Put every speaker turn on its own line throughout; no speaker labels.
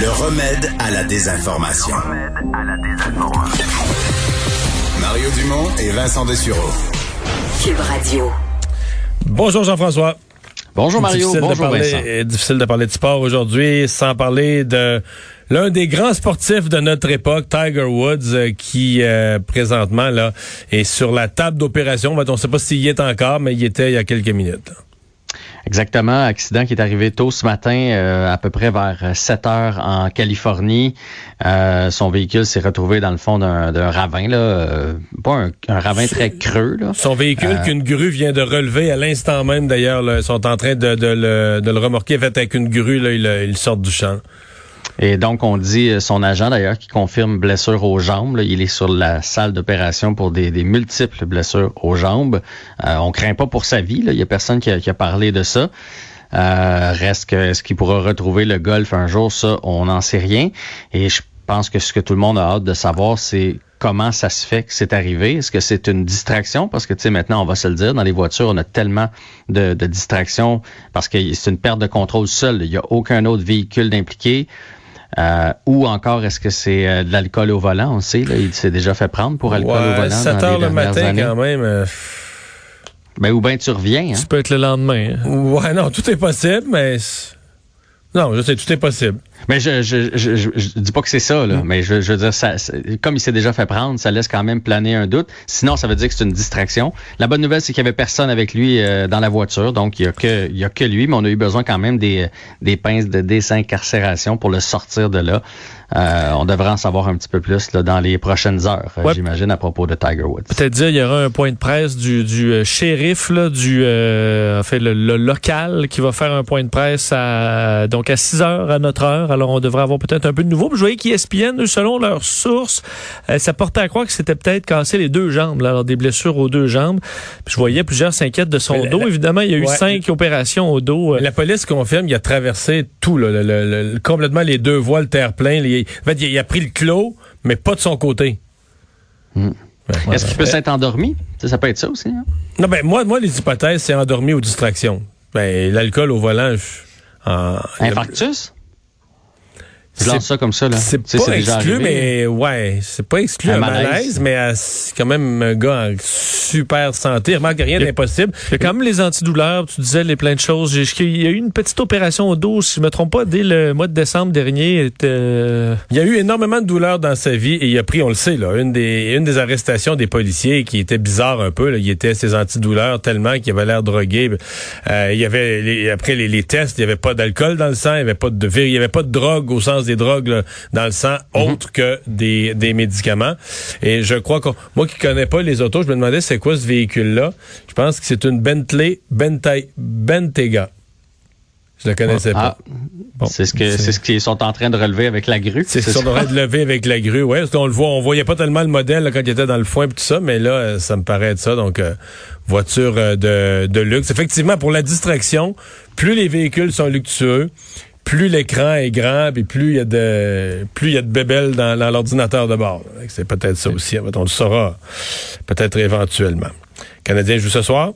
Le remède à la désinformation. Mario Dumont et Vincent Dessureau.
Cube Radio.
Bonjour Jean-François.
Bonjour Mario,
difficile
bonjour
de parler,
Vincent.
euh, Difficile de parler de sport aujourd'hui sans parler de l'un des grands sportifs de notre époque, Tiger Woods, euh, qui euh, présentement là est sur la table d'opération. On ne sait pas s'il y est encore, mais il y était il y a quelques minutes.
Exactement, accident qui est arrivé tôt ce matin, euh, à peu près vers 7 heures en Californie. Euh, son véhicule s'est retrouvé dans le fond d'un d'un ravin, là, euh, pas un, un ravin très creux. Là.
Son véhicule qu'une grue vient de relever à l'instant même d'ailleurs, là, ils sont en train de, de le, de le remorquer fait avec une grue, là, ils, ils sortent du champ.
Et donc, on dit, euh, son agent d'ailleurs, qui confirme blessure aux jambes. là. il est sur la salle d'opération pour des, des multiples blessures aux jambes. Euh, on craint pas pour sa vie. là. Il y a personne qui a, qui a parlé de ça. Euh, reste que est-ce qu'il pourra retrouver le golf un jour, ça, on n'en sait rien. Et je pense que ce que tout le monde a hâte de savoir, c'est comment ça se fait que c'est arrivé. Est-ce que c'est une distraction? Parce que, tu sais, maintenant, on va se le dire, dans les voitures, on a tellement de, de distractions parce que c'est une perte de contrôle seule. Il n'y a aucun autre véhicule d'impliqué. Euh, ou encore, est-ce que c'est euh, de l'alcool au volant? On sait, là, il s'est déjà fait prendre pour alcool au volant.
7
dans
heures
les
le
dernières
matin
années.
quand même. euh,
Ben, ou bien tu reviens. Hein?
Ça peut être le lendemain. hein?
Ouais, non, tout est possible, mais... Non, je sais, tout est possible.
Mais je, je, je, je, je dis pas que c'est ça,
Mm.
là. Mais je, je veux dire, ça, comme il s'est déjà fait prendre, ça laisse quand même planer un doute. Sinon, ça veut dire que c'est une distraction. La bonne nouvelle, c'est qu'il y avait personne avec lui euh, dans la voiture, donc il y a que il y a que lui, mais on a eu besoin quand même des, des pinces de désincarcération pour le sortir de là. Euh, on devrait en savoir un petit peu plus là, dans les prochaines heures, euh,
Ouais.
j'imagine, à propos de Tiger Woods.
Peut-être dire il y aura un point de presse du, du euh, shérif, là, du euh, en fait, le, le local qui va faire un point de presse à donc à 6 heures à notre heure. Alors on devrait avoir peut-être un peu de nouveau. Puis Je voyais qu'ESPN, eux, selon leurs sources, euh, ça portait à croire que c'était peut-être cassé les deux jambes, là, alors des blessures aux deux jambes. Puis je voyais plusieurs s'inquiètent de son
la-
dos.
la-
Évidemment, il y a eu
Ouais.
cinq opérations au dos. euh,
La police confirme qu'il a traversé tout, là, le- le- le- complètement les deux voies, le terre-plein. Les- En fait, il a, pris le clos, mais pas de son côté.
Hmm.
Ouais.
Est-ce qu'il peut s'être endormi? Ça, ça peut être ça aussi. Hein?
Non, ben moi, moi, les hypothèses, c'est endormi ou distraction. Ben, l'alcool au volant, je- en-
Infarctus? Je
C'est-
lance ça comme ça. là.
C'est pas exclu, mais ouais, c'est pas exclu
Un malaise.
malaise, mais euh, c'est quand même un gars en super santé. Remarque rien d'impossible.
Il y a quand même les antidouleurs, tu disais les plein de choses. Il y a eu une petite opération au dos, si je me trompe pas, dès le mois de décembre dernier. euh,
Il y a eu énormément de douleurs dans sa vie et il a pris, on le sait, là, une des, une des arrestations des policiers qui était bizarre un peu. Là, il était ses antidouleurs tellement qu'il avait l'air drogué. Euh, il y avait les- après les, les tests, il n'y avait pas d'alcool dans le sang, il n'y avait pas de il y avait pas de drogue au sens des drogues là, dans le sang autre que des, des médicaments. Et je crois que moi qui connais pas les autos, je me demandais c'est quoi ce véhicule-là. Je pense que c'est une Bentley Bentay, Bentayga. Je la connaissais pas.
Ah,
Bon,
c'est ce que
c'est-
c'est ce qu'ils sont en train de relever avec la grue.
C'est
ça?
ça, on aurait de lever avec la grue. Ouais, parce qu'on le voit, on voyait pas tellement le modèle là, quand il était dans le foin et tout ça, mais là, euh, ça me paraît être ça. Donc, euh, voiture euh, de, de luxe. Effectivement, pour la distraction, plus les véhicules sont luxueux, plus l'écran est grand, et plus il y a de plus il y a de bébelles dans, dans l'ordinateur de bord. C'est peut-être ça aussi. On le saura peut-être éventuellement. Canadien joue ce soir.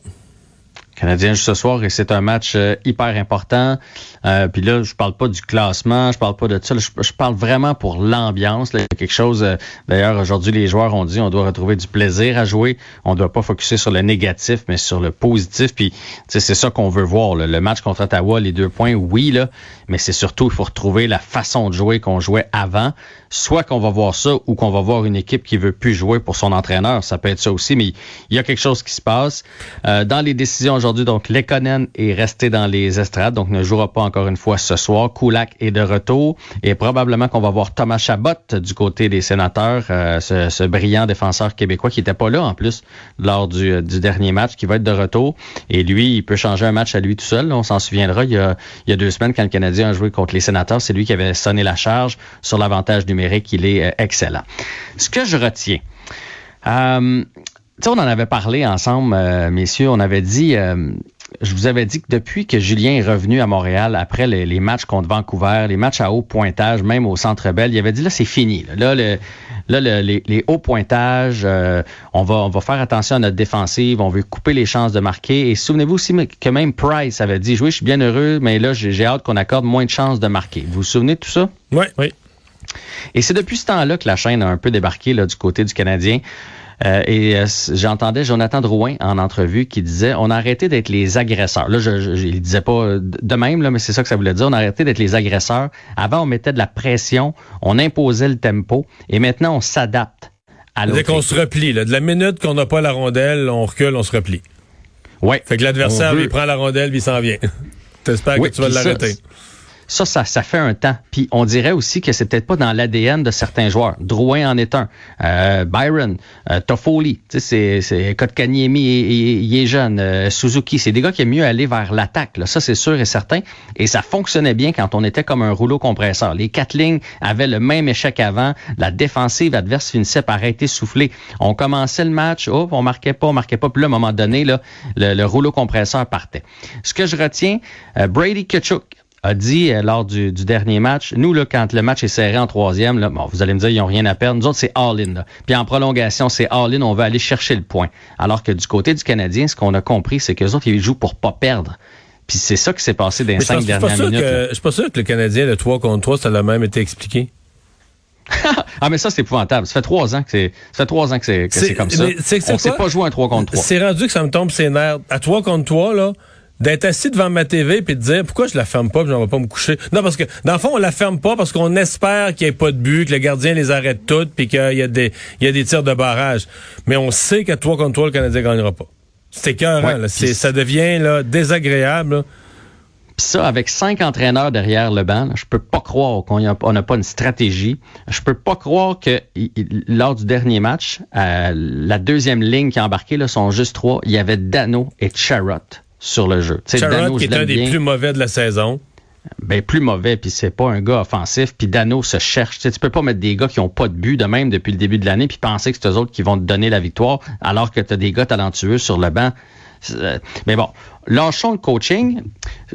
Canadien joue ce soir et c'est un match euh, hyper important. Euh, Puis là, je parle pas du classement, je parle pas de ça. Je, parle vraiment pour l'ambiance. quelque chose. euh, D'ailleurs, aujourd'hui, les joueurs ont dit on doit retrouver du plaisir à jouer. On doit pas focuser sur le négatif, mais sur le positif. Puis, c'est ça qu'on veut voir. là. Le match contre Ottawa, les deux points, oui, là. Mais c'est surtout, il faut retrouver la façon de jouer qu'on jouait avant. Soit qu'on va voir ça ou qu'on va voir une équipe qui veut plus jouer pour son entraîneur. Ça peut être ça aussi, mais il y a quelque chose qui se passe. Euh, dans les décisions aujourd'hui, donc, Lekonen est resté dans les estrades, donc ne jouera pas encore une fois ce soir. Kulak est de retour et probablement qu'on va voir Thomas Chabot du côté des sénateurs, euh, ce, brillant défenseur québécois qui n'était pas là en plus lors du, du dernier match, qui va être de retour. Et lui, il peut changer un match à lui tout seul. On s'en souviendra, il y, a, deux semaines, quand le Canadien a joué contre les sénateurs, c'est lui qui avait sonné la charge sur l'avantage numérique. Il est euh, excellent. Ce que je retiens, euh, tu sais, on en avait parlé ensemble, euh, messieurs. On avait dit, euh, je vous avais dit que depuis que Julien est revenu à Montréal, après les, les matchs contre Vancouver, les matchs à haut pointage, même au Centre Bell, il avait dit là, c'est fini. Là, là, le, là le, les, les, hauts pointages, euh, on, va, on va faire attention à notre défensive, on veut couper les chances de marquer. Et souvenez-vous aussi que même Price avait dit, oui, je suis bien heureux, mais là, j'ai hâte qu'on accorde moins de chances de marquer. Vous vous souvenez de tout ça?
Oui, oui.
Et c'est depuis ce temps-là que la chaîne a un peu débarqué là, du côté du Canadien. Euh, et euh, j'entendais Jonathan Drouin en entrevue qui disait on a arrêté d'être les agresseurs. Là, je, je, il disait pas de même, là, mais c'est ça que ça voulait dire. On a arrêté d'être les agresseurs. Avant, on mettait de la pression, on imposait le tempo, et maintenant, on s'adapte à l'autre.
qu'on se replie. Là. De la minute qu'on n'a pas la rondelle, on recule, on se replie.
Oui.
Fait que l'adversaire, il prend la rondelle, puis il s'en vient. T'espères oui, que tu vas l'arrêter.
Ça, ça, ça fait un temps. Puis on dirait aussi que c'est peut-être pas dans l'ADN de certains joueurs. Drouin en est un. Euh, Byron, euh, Toffoli, sais, c'est Kotkaniemi, il, est jeune. Euh, Suzuki, c'est des gars qui aiment mieux aller vers l'attaque. Ça, c'est sûr et certain. Et ça fonctionnait bien quand on était comme un rouleau compresseur. Les quatre lignes avaient le même échec avant. La défensive adverse finissait par être essoufflée. On commençait le match, oh, on marquait pas, on marquait pas. Puis là, à un moment donné, là, le, le rouleau compresseur partait. Ce que je retiens, euh, Brady Kachuk, a dit euh, lors du, du, dernier match, nous, là, quand le match est serré en troisième, là, bon, vous allez me dire, ils n'ont rien à perdre. Nous autres, c'est all-in. Puis en prolongation, c'est all-in, on va aller chercher le point. Alors que du côté du Canadien, ce qu'on a compris, c'est que les autres, ils jouent pour pas perdre. Puis c'est ça qui s'est passé dans les cinq dernières minutes.
Je suis pas sûr que le Canadien, le 3 contre 3, ça l'a même été expliqué.
ah mais ça c'est épouvantable. Ça fait trois ans que c'est ça fait trois ans que c'est comme ça. On sait pas jouer un 3 contre 3.
C'est rendu que ça me tombe ses nerfs. À 3 contre 3 là, d'être assis devant ma TV puis de dire pourquoi je la ferme pas, puis je vais pas me coucher? Non parce que dans le fond on la ferme pas parce qu'on espère qu'il n'y ait pas de but, que le gardien les arrête toutes puis qu'il y a des il y a des tirs de barrage. Mais on sait qu'à 3 contre 3 le Canadien gagnera pas. C'est écœurant, ouais, c'est ça devient là désagréable. Là.
Puis ça, avec cinq entraîneurs derrière le banc, là, je peux pas croire qu'on n'a pas une stratégie. Je peux pas croire que lors du dernier match, euh, la deuxième ligne qui a embarqué, là, sont juste trois. Il y avait Dano et Charrot sur le jeu.
Dano, qui est un des plus mauvais de la saison.
Ben plus mauvais, puis c'est pas un gars offensif, puis Dano se cherche. Tu, tu peux pas mettre des gars qui ont pas de but de même depuis le début de l'année, puis penser que c'est eux autres qui vont te donner la victoire, alors que tu as des gars talentueux sur le banc. Mais bon, lâchons le coaching.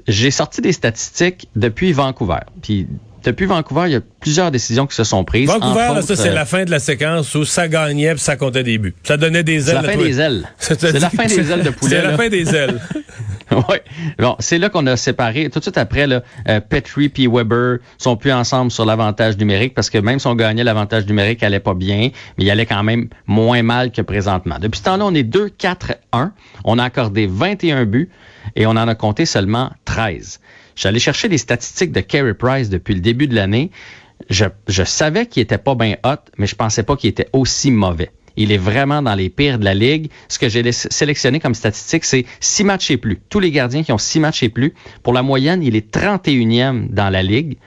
J'ai sorti des statistiques depuis Vancouver. Puis depuis Vancouver, il y a plusieurs décisions qui se sont prises.
Vancouver, là, ça, c'est la fin de la séquence où ça gagnait puis ça comptait des buts. Ça donnait des ailes.
C'est la fin des ailes. C'est la fin des ailes de poulet.
C'est la fin des ailes.
oui. Bon, c'est là qu'on a séparé. Tout de suite après, là, euh, Petrie et Weber sont plus ensemble sur l'avantage numérique parce que même si on gagnait l'avantage numérique, elle allait pas bien, mais il allait quand même moins mal que présentement. Depuis ce temps-là, on est 2-4-1. On a accordé 21 buts et on en a compté seulement 13. J'allais chercher des statistiques de Carey Price depuis le début de l'année. Je, je savais qu'il était pas bien hot, mais je pensais pas qu'il était aussi mauvais. Il est vraiment dans les pires de la ligue. Ce que j'ai sélectionné comme statistique, c'est six matchs et plus. Tous les gardiens qui ont six matchs et plus. Pour la moyenne, il est 31e dans la ligue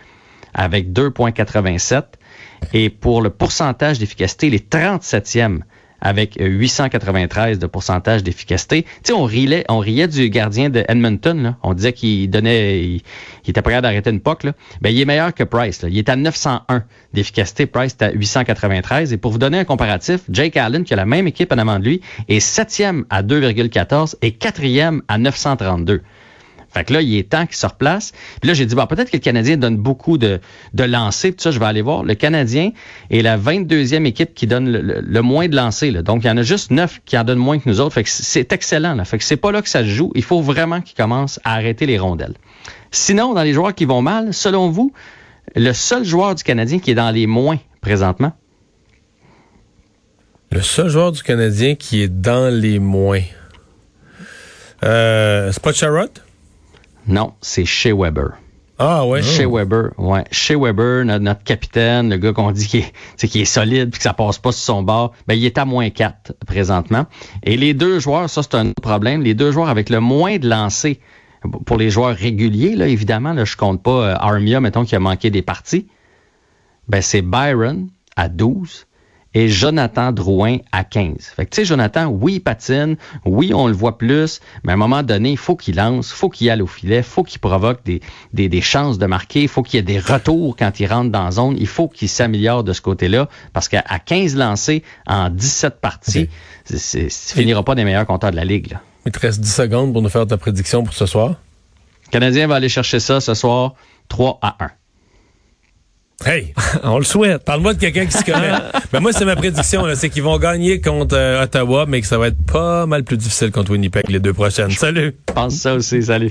avec 2,87. Et pour le pourcentage d'efficacité, il est 37e avec 893 de pourcentage d'efficacité. Tu on riait, on riait du gardien de Edmonton. Là. On disait qu'il donnait, il, était prêt d'arrêter une POC. Là. Ben, il est meilleur que Price. Il est à 901 d'efficacité. Price est à 893. Et pour vous donner un comparatif, Jake Allen, qui a la même équipe en avant de lui, est septième à 2,14 et quatrième à 932. Fait que là, il est temps qu'il se replace. Puis là, j'ai dit, bon, peut-être que le Canadien donne beaucoup de, de lancers. Ça, je vais aller voir. Le Canadien est la 22e équipe qui donne le, moins de lancers. Là. Donc, il y en a juste 9 qui en donnent moins que nous autres. Fait que c'est excellent. Là. Fait que c'est pas là que ça se joue. Il faut vraiment qu'il commence à arrêter les rondelles. Sinon, dans les joueurs qui vont mal, selon vous, le seul joueur du Canadien qui est dans les moins présentement?
Le seul joueur du Canadien qui est dans les moins. Euh, c'est?
Non, c'est chez Weber.
Ah ouais.
Chez Weber, ouais. Chez Weber, notre, capitaine, le gars qu'on dit qui est, qui est solide puis que ça passe pas sur son bord, ben il est à moins 4 présentement. Et les deux joueurs, ça c'est un problème, les deux joueurs avec le moins de lancers pour les joueurs réguliers, là, évidemment, là, je compte pas euh, Armia, mettons, qui a manqué des parties. Ben, c'est Byron à 12 et Jonathan Drouin à 15. Fait que tu sais, Jonathan, oui, il patine, oui, on le voit plus, mais à un moment donné, il faut qu'il lance, faut qu'il aille au filet, faut qu'il provoque des, des, des, chances de marquer, il faut qu'il y ait des retours quand il rentre dans la zone, il faut qu'il s'améliore de ce côté-là, parce qu'à 15 lancés en 17 parties, okay. c'est, finira pas des meilleurs compteurs de la Ligue. Là.
Il te reste 10 secondes pour nous faire ta prédiction pour ce soir.
Le Canadien va aller chercher ça ce soir 3 à 1.
Hey,
On le souhaite.
parle-moi de quelqu'un qui se connaît. ben moi, c'est ma prédiction, là, c'est qu'ils vont gagner contre euh, Ottawa, mais que ça va être pas mal plus difficile contre Winnipeg les deux prochaines. Salut!
Je pense ça aussi. Salut.